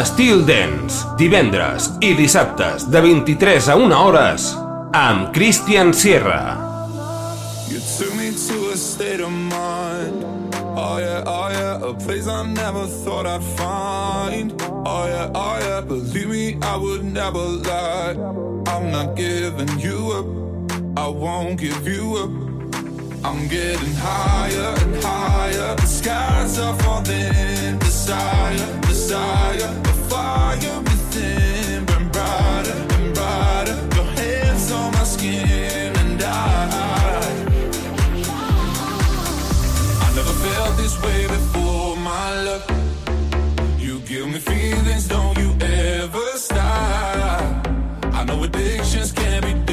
Estil Dance, divendres i dissabtes de 23 a 1 hores amb Christian Sierra. You took me to a state of mind. Oh yeah, oh yeah, a place I never thought I'd find. Oh yeah, oh yeah, believe me, I would never lie. I'm not giving you up, I won't give you up I'm getting higher and higher. The skies are falling Desire, desire. The fire within Burn brighter and brighter. Your hands on my skin And I I never felt this way before My love. You give me feelings Don't you ever stop. I know addictions can be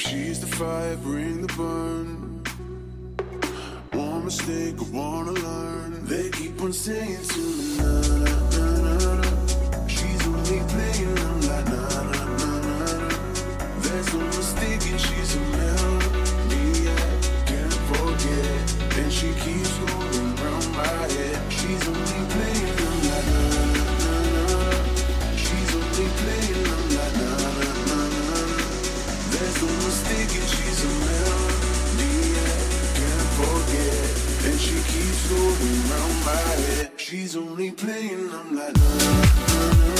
She's the fire, bring the burn. One mistake, I wanna learn. They keep on singing to me, na na na na. She's only playing, I'm like na na na na. There's no mistake, and she's a melody I can't forget, and she keeps going round my head. She's a going round my head. She's only playing, I'm like, nah, nah, nah.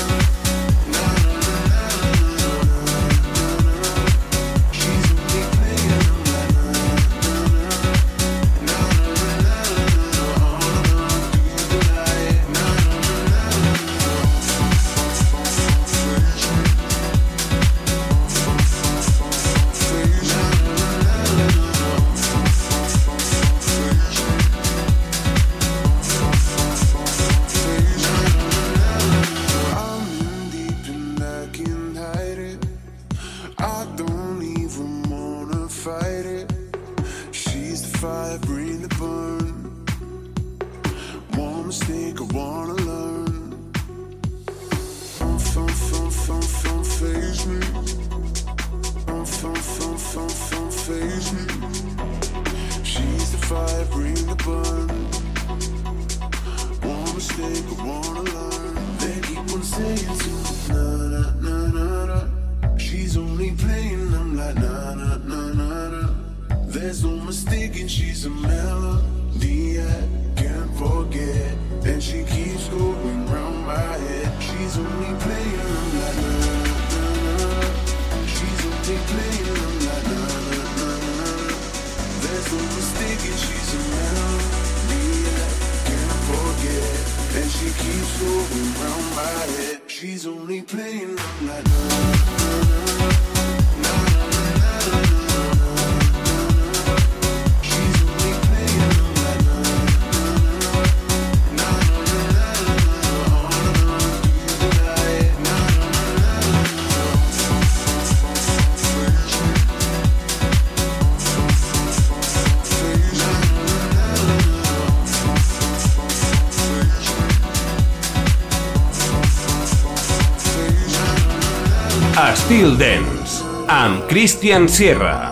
Dance amb Christian Sierra.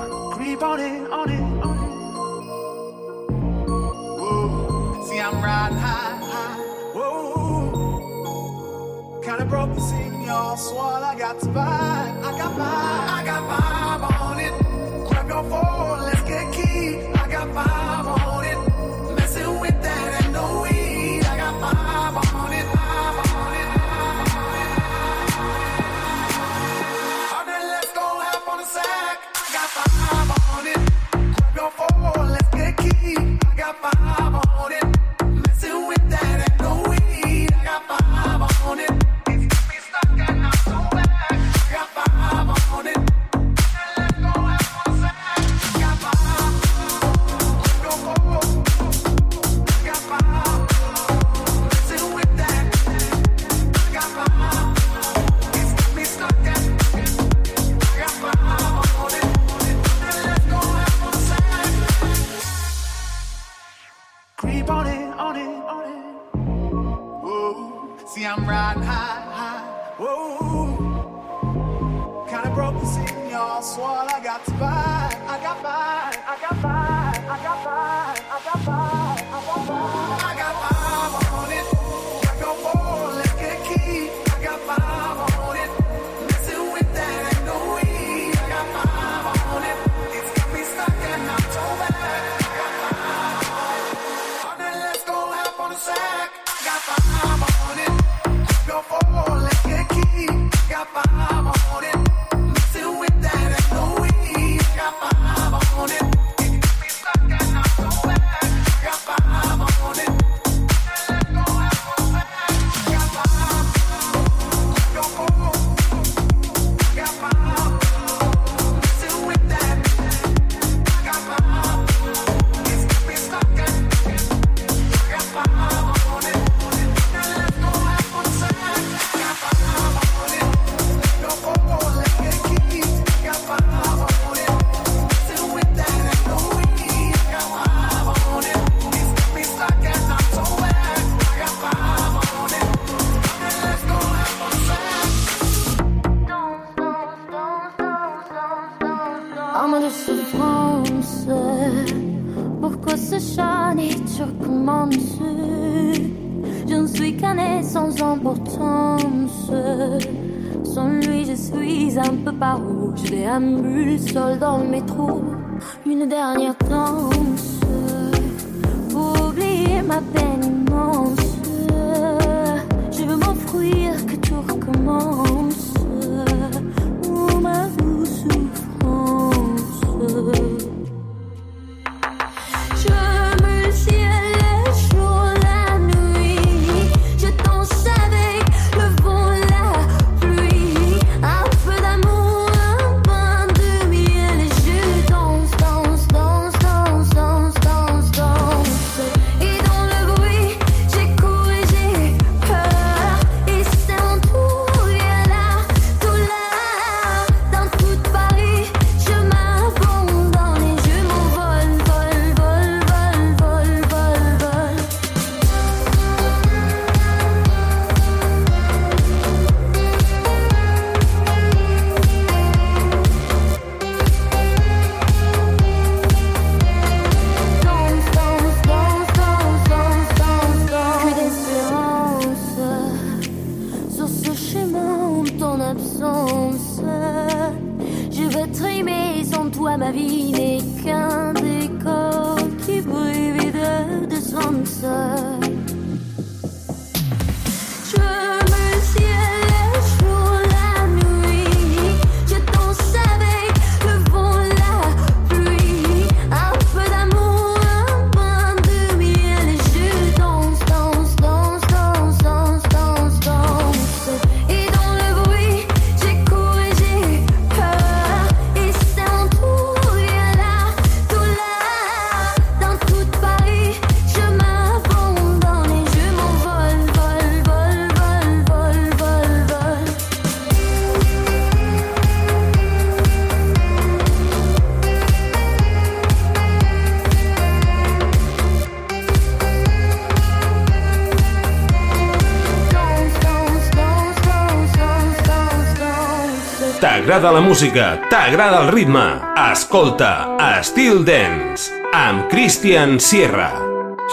t'agrada la música, t'agrada el ritme, escolta Estil Dance amb Christian Sierra.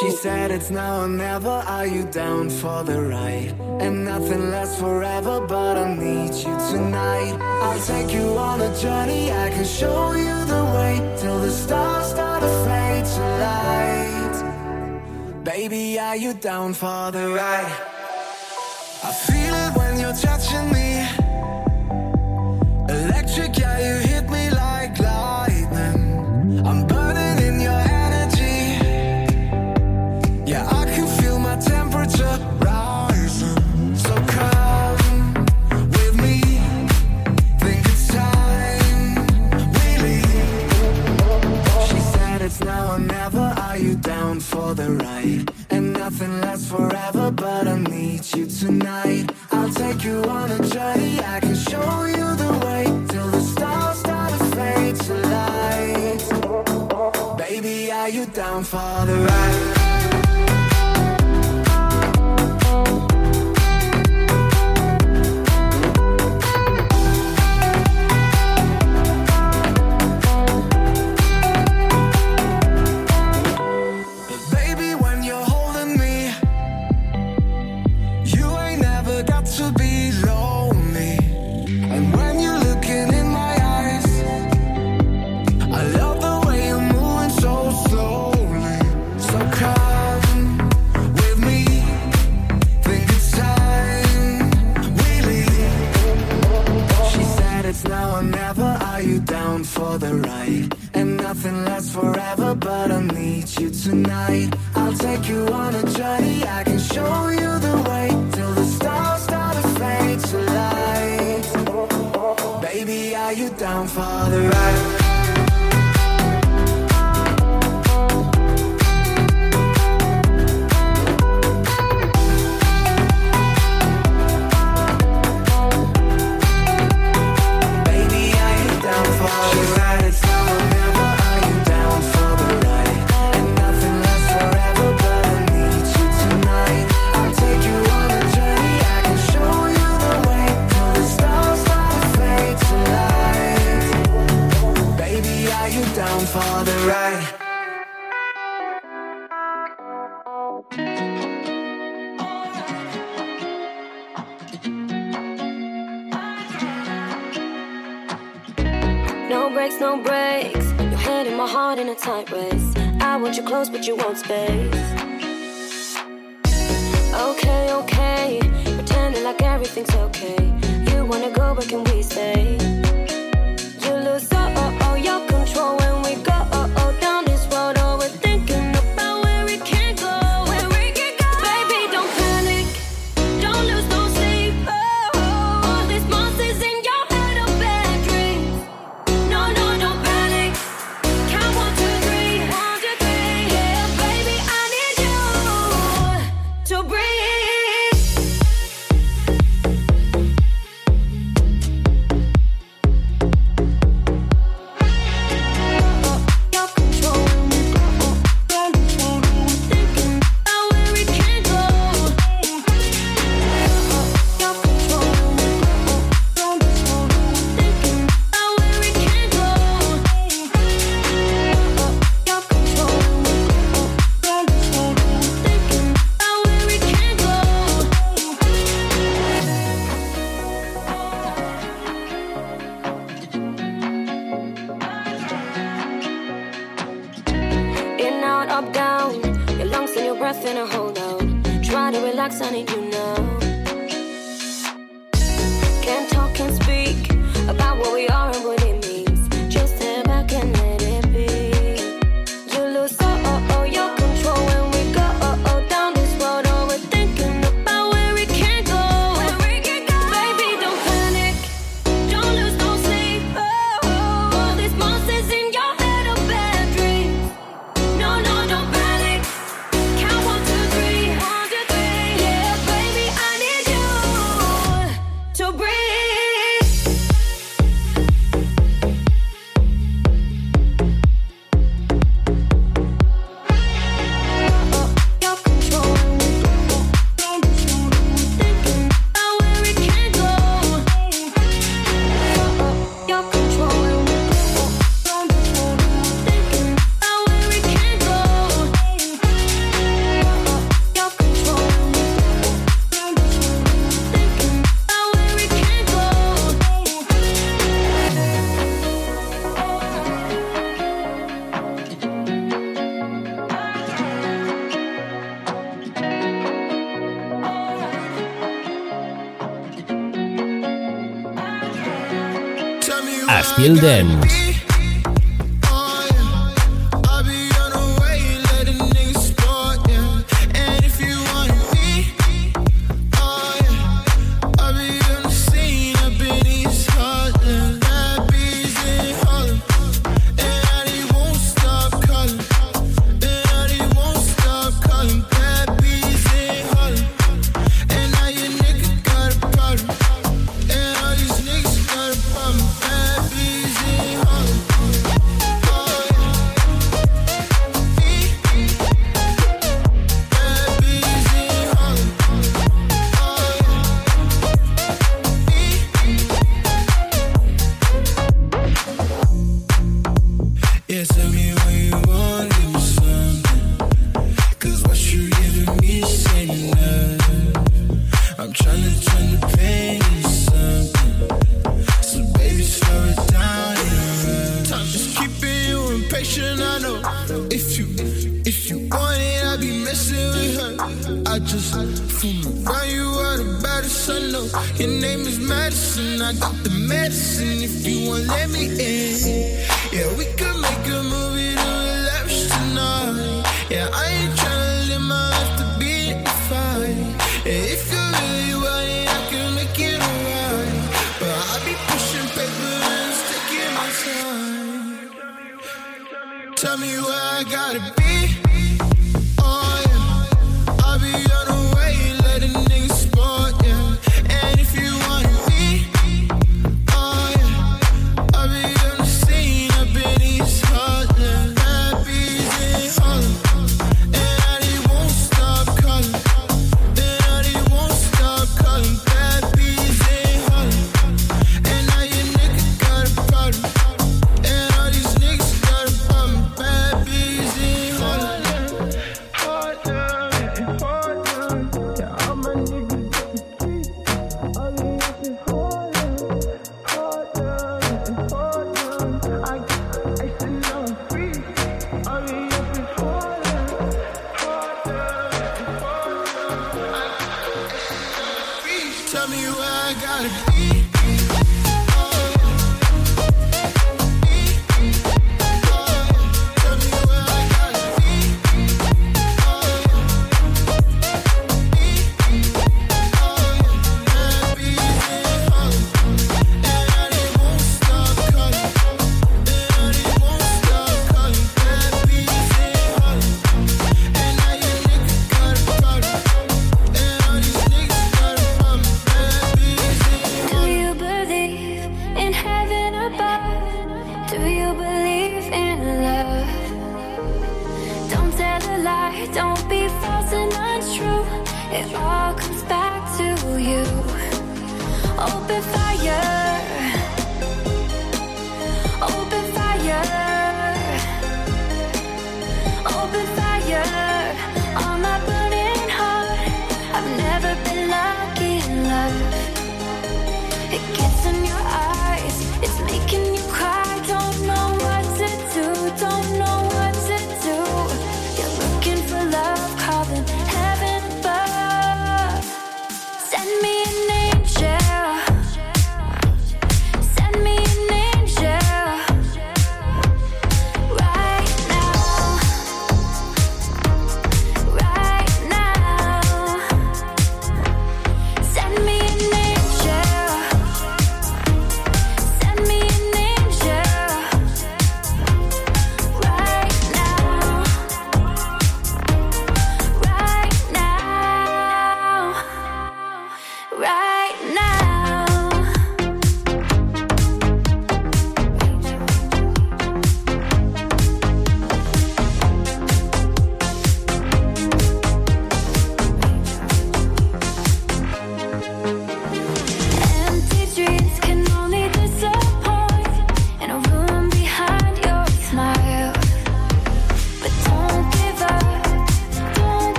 She said it's now or never, are you down for the ride? And nothing lasts forever, but I need you tonight. I'll take you on a journey, I can show you the way till the stars start to fade to light. Baby, are you down for the ride? I feel it when you're touching me. forever, but I need you tonight. I'll take you on a journey. I can show you the way till the stars start to fade to light. Baby, are you down for the ride? Till then.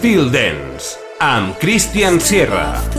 Feel Dance amb Christian Sierra.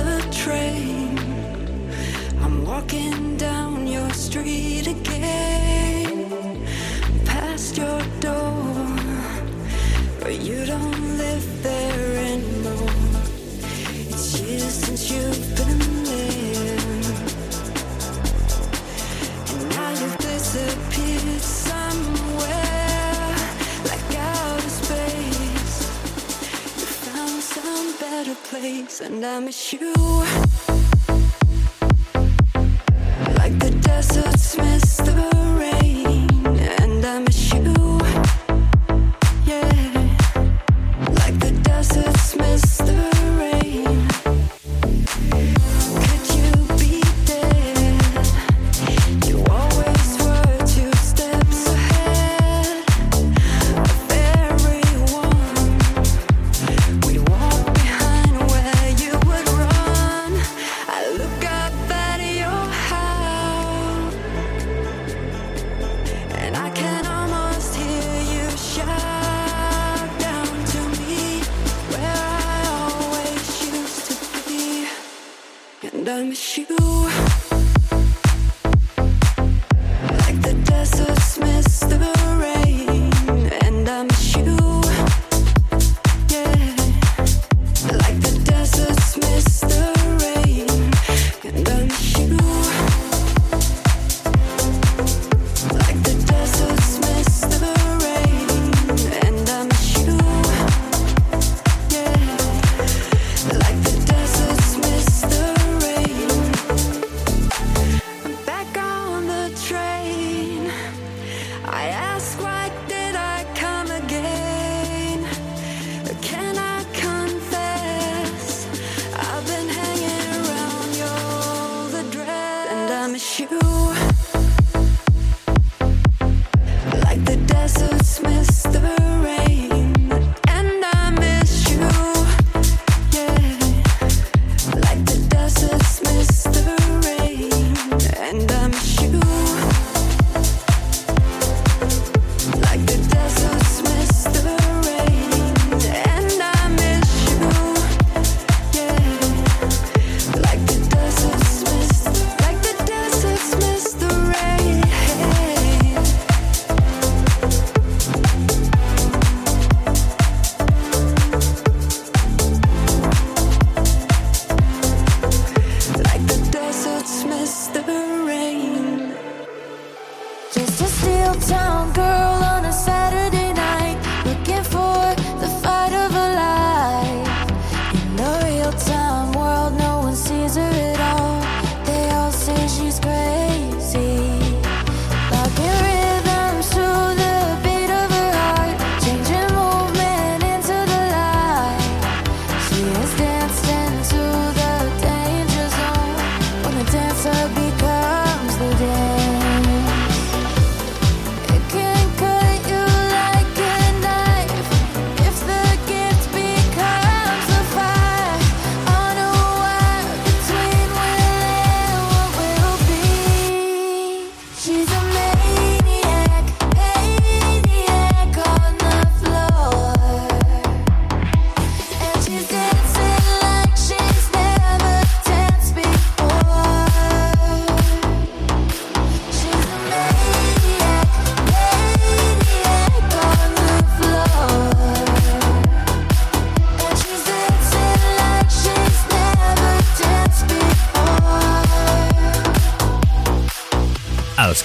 Just a steel town girl.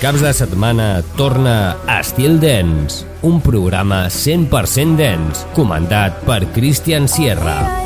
caps de setmana torna a Estil Dens, un programa 100% dens, comandat per Christian Sierra.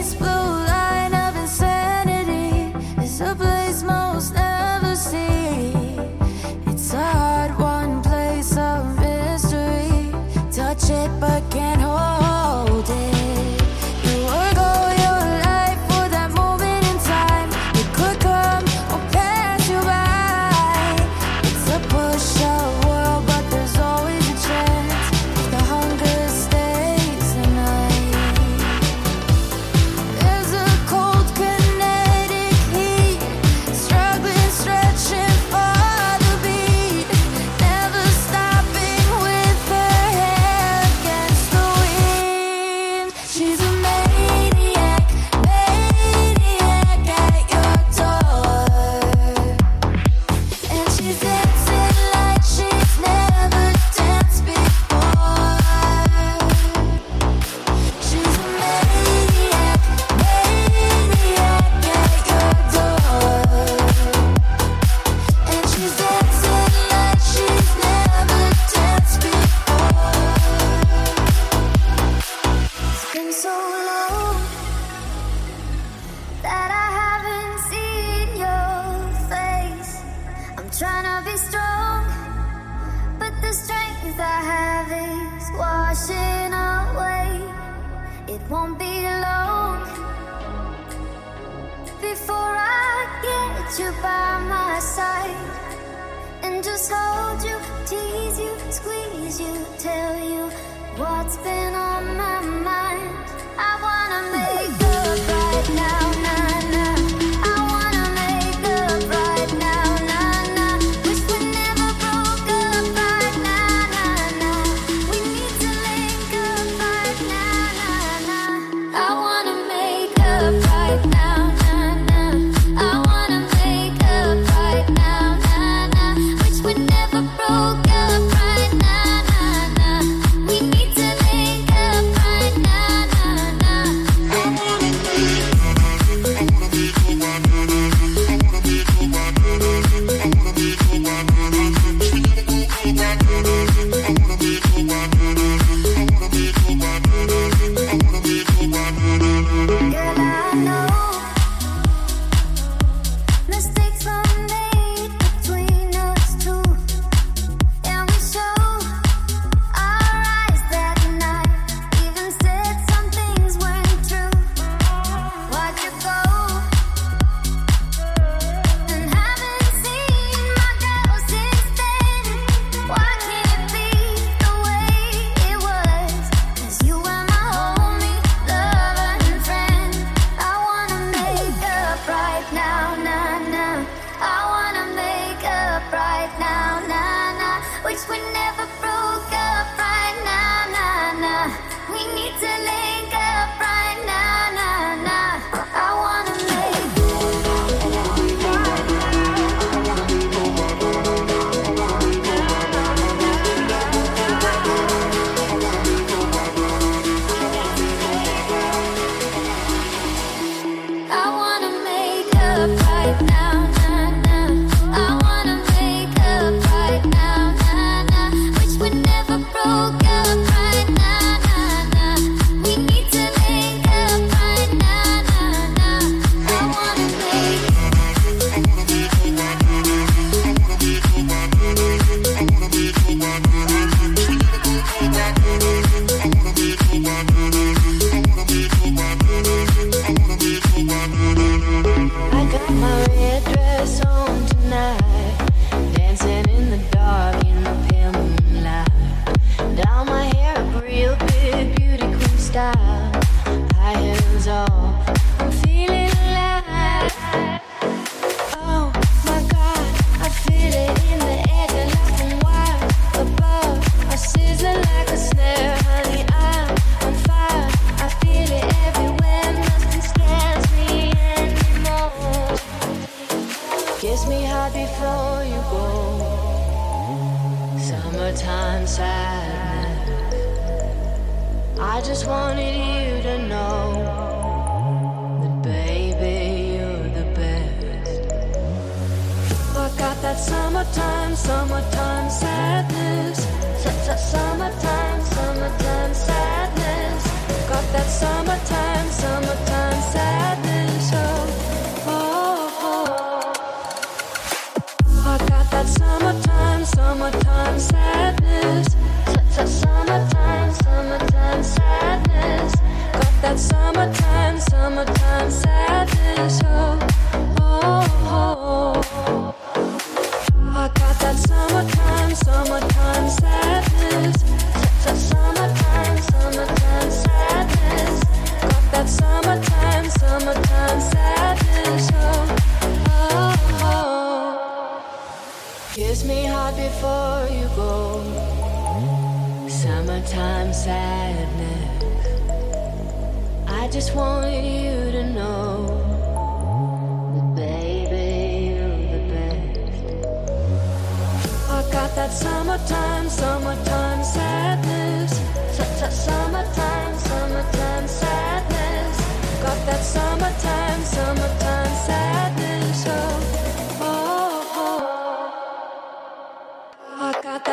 Style.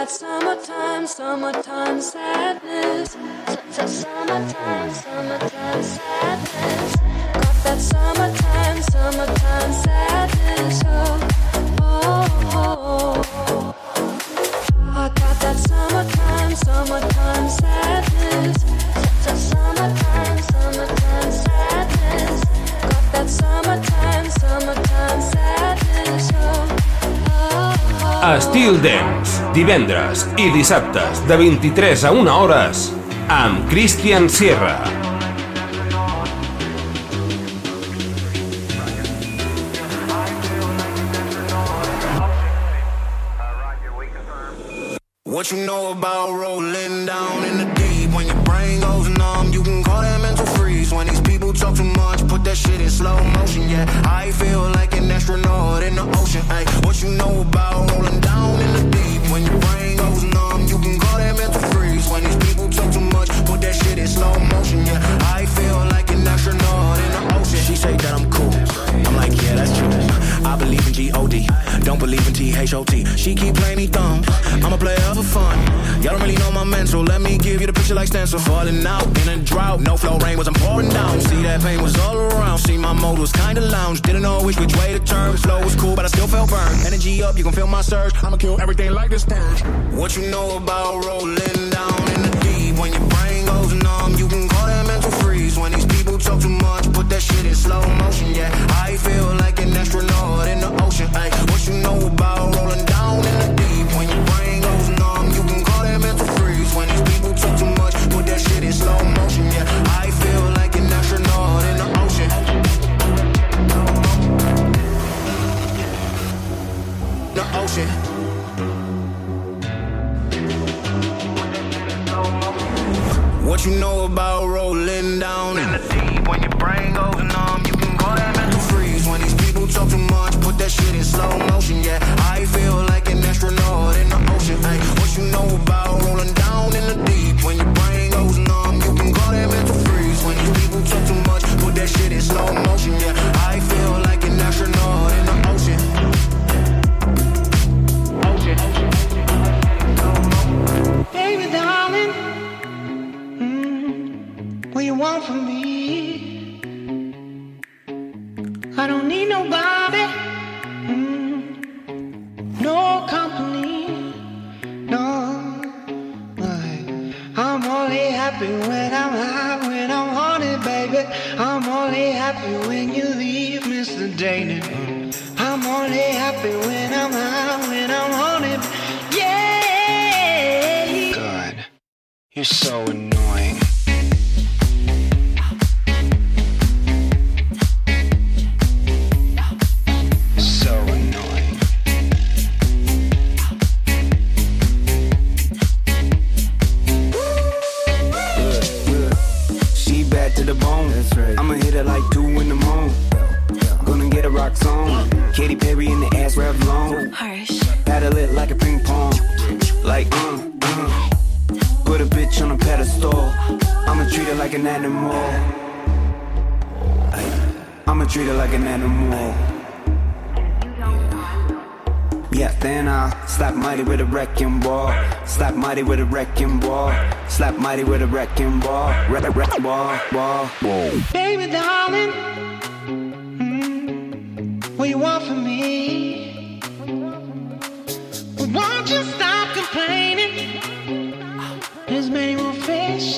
that summertime, summertime sadness. Summertime, summertime sadness. Got that summertime, summertime sadness. Oh, oh, oh. I got that summertime, summertime sadness. Summertime, summertime sadness. Got that summertime, summertime sadness. Oh, oh, oh. I still dance. Divendres i dissabtes de 23 a 1 hores amb Christian Sierra. What you know about rolling down in the deep when your brain goes numb? You can call that mental freeze when these people talk too much. Put that shit in slow motion. Yeah, I feel like an astronaut in the ocean. Ay, what you know about Don't believe in T-H-O-T. She keep playing me dumb. I'm a player for fun. Y'all don't really know my mental. Let me give you the picture like stencil. Falling out in a drought. No flow rain was I'm pouring down. See that pain was all around. See my mode was kinda lounge. Didn't know which which way to turn. Flow was cool, but I still felt burned. Energy up, you can feel my surge. I'ma kill everything like this purge. What you know about rolling down in the deep? When your brain goes numb, you can call that mental freeze. When these people talk too much, put that shit in slow motion. Yeah, I feel like an astronaut Ay, what you know about rolling down I'ma treat her like an animal. Yeah, then I'll slap mighty with a wrecking ball. Slap mighty with a wrecking ball. Slap mighty with a wrecking ball. Wreck, wreck, ball, ball, ball. Baby, darling, mm, what you want from me? Won't you stop complaining? There's many more fish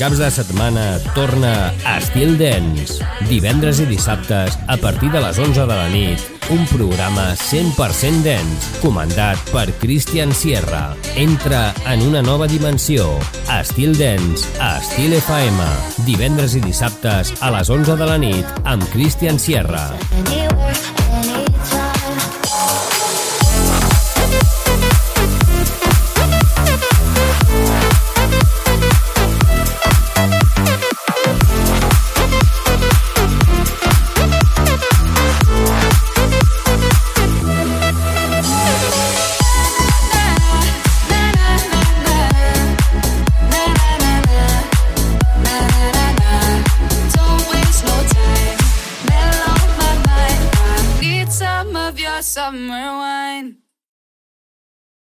Caps de setmana torna Estil Dance. Divendres i dissabtes, a partir de les 11 de la nit, un programa 100% dance, comandat per Christian Sierra. Entra en una nova dimensió. Estil Dance, a Estil FM. Divendres i dissabtes, a les 11 de la nit, amb Christian Sierra. Anywhere,